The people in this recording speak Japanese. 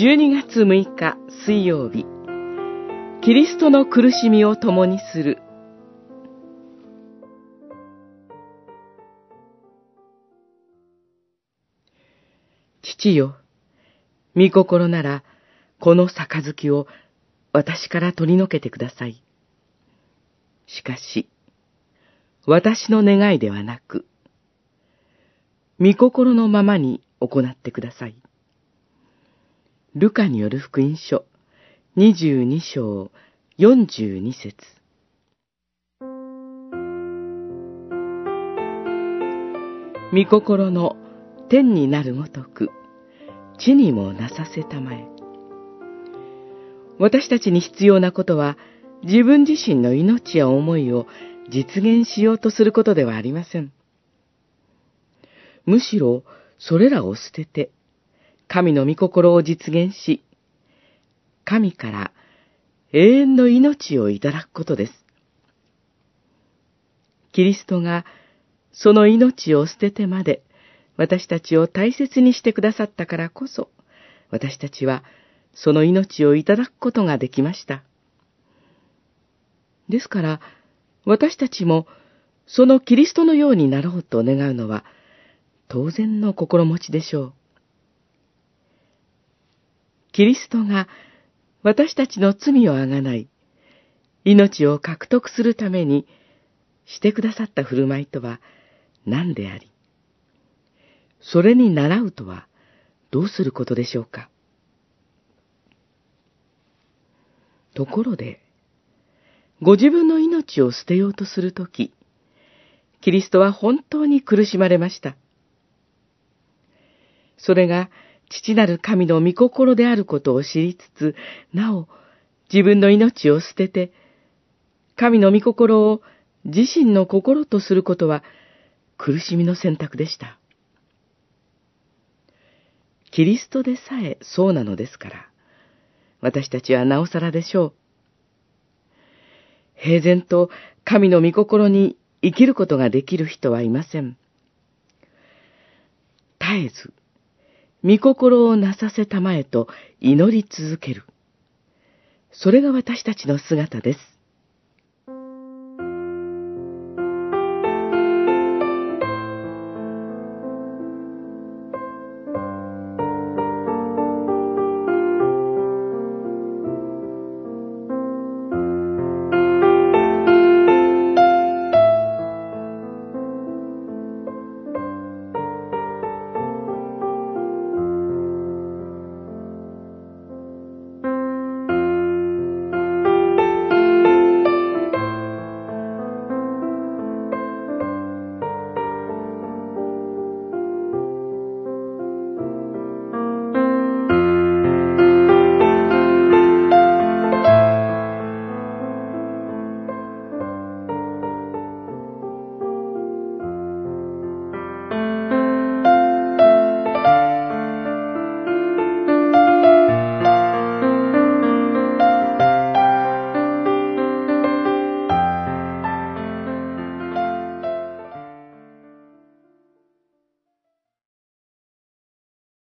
12月6日水曜日、キリストの苦しみを共にする。父よ、御心なら、この杯を私から取り除けてください。しかし、私の願いではなく、御心のままに行ってください。ルカによる福音書、22章、42節御心の天になるごとく、地にもなさせたまえ。私たちに必要なことは、自分自身の命や思いを実現しようとすることではありません。むしろ、それらを捨てて、神の御心を実現し、神から永遠の命をいただくことです。キリストがその命を捨ててまで私たちを大切にしてくださったからこそ、私たちはその命をいただくことができました。ですから、私たちもそのキリストのようになろうと願うのは当然の心持ちでしょう。キリストが私たちの罪をあがない、命を獲得するためにしてくださった振る舞いとは何であり、それに習うとはどうすることでしょうか。ところで、ご自分の命を捨てようとするとき、キリストは本当に苦しまれました。それが父なる神の御心であることを知りつつ、なお自分の命を捨てて、神の御心を自身の心とすることは苦しみの選択でした。キリストでさえそうなのですから、私たちはなおさらでしょう。平然と神の御心に生きることができる人はいません。絶えず、御心をなさせたまえと祈り続ける。それが私たちの姿です。